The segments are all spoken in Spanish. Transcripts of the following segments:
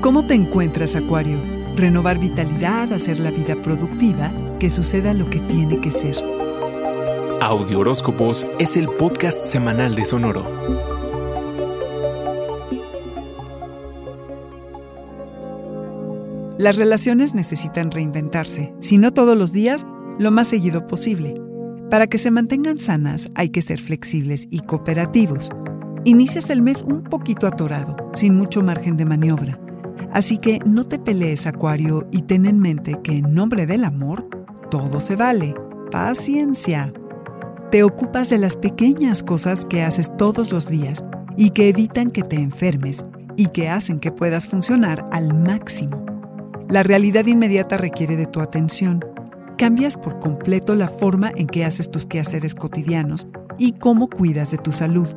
¿Cómo te encuentras, Acuario? Renovar vitalidad, hacer la vida productiva, que suceda lo que tiene que ser. Audio Horóscopos es el podcast semanal de Sonoro. Las relaciones necesitan reinventarse, si no todos los días, lo más seguido posible. Para que se mantengan sanas hay que ser flexibles y cooperativos. Inicias el mes un poquito atorado, sin mucho margen de maniobra. Así que no te pelees, Acuario, y ten en mente que en nombre del amor, todo se vale. Paciencia. Te ocupas de las pequeñas cosas que haces todos los días y que evitan que te enfermes y que hacen que puedas funcionar al máximo. La realidad inmediata requiere de tu atención. Cambias por completo la forma en que haces tus quehaceres cotidianos y cómo cuidas de tu salud.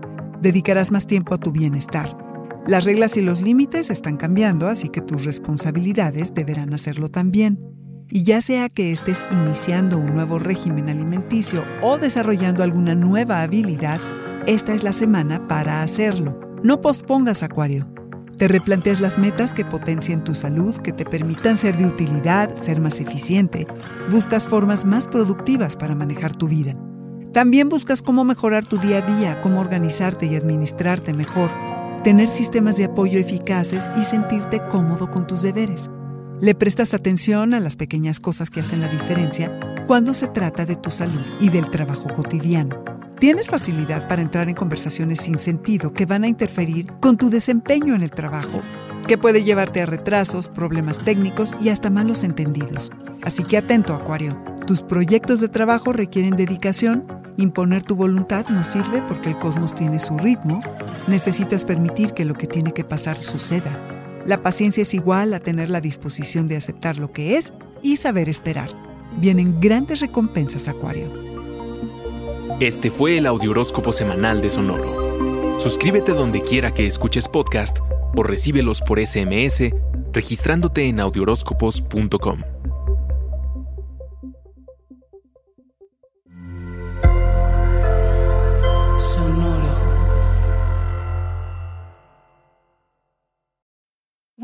Dedicarás más tiempo a tu bienestar las reglas y los límites están cambiando, así que tus responsabilidades deberán hacerlo también. Y ya sea que estés iniciando un nuevo régimen alimenticio o desarrollando alguna nueva habilidad, esta es la semana para hacerlo. No pospongas, Acuario. Te replanteas las metas que potencien tu salud, que te permitan ser de utilidad, ser más eficiente. Buscas formas más productivas para manejar tu vida. También buscas cómo mejorar tu día a día, cómo organizarte y administrarte mejor tener sistemas de apoyo eficaces y sentirte cómodo con tus deberes. Le prestas atención a las pequeñas cosas que hacen la diferencia cuando se trata de tu salud y del trabajo cotidiano. Tienes facilidad para entrar en conversaciones sin sentido que van a interferir con tu desempeño en el trabajo, que puede llevarte a retrasos, problemas técnicos y hasta malos entendidos. Así que atento, Acuario. Tus proyectos de trabajo requieren dedicación Imponer tu voluntad no sirve porque el cosmos tiene su ritmo. Necesitas permitir que lo que tiene que pasar suceda. La paciencia es igual a tener la disposición de aceptar lo que es y saber esperar. Vienen grandes recompensas, Acuario. Este fue el Audioróscopo Semanal de Sonoro. Suscríbete donde quiera que escuches podcast o recíbelos por SMS registrándote en audioróscopos.com.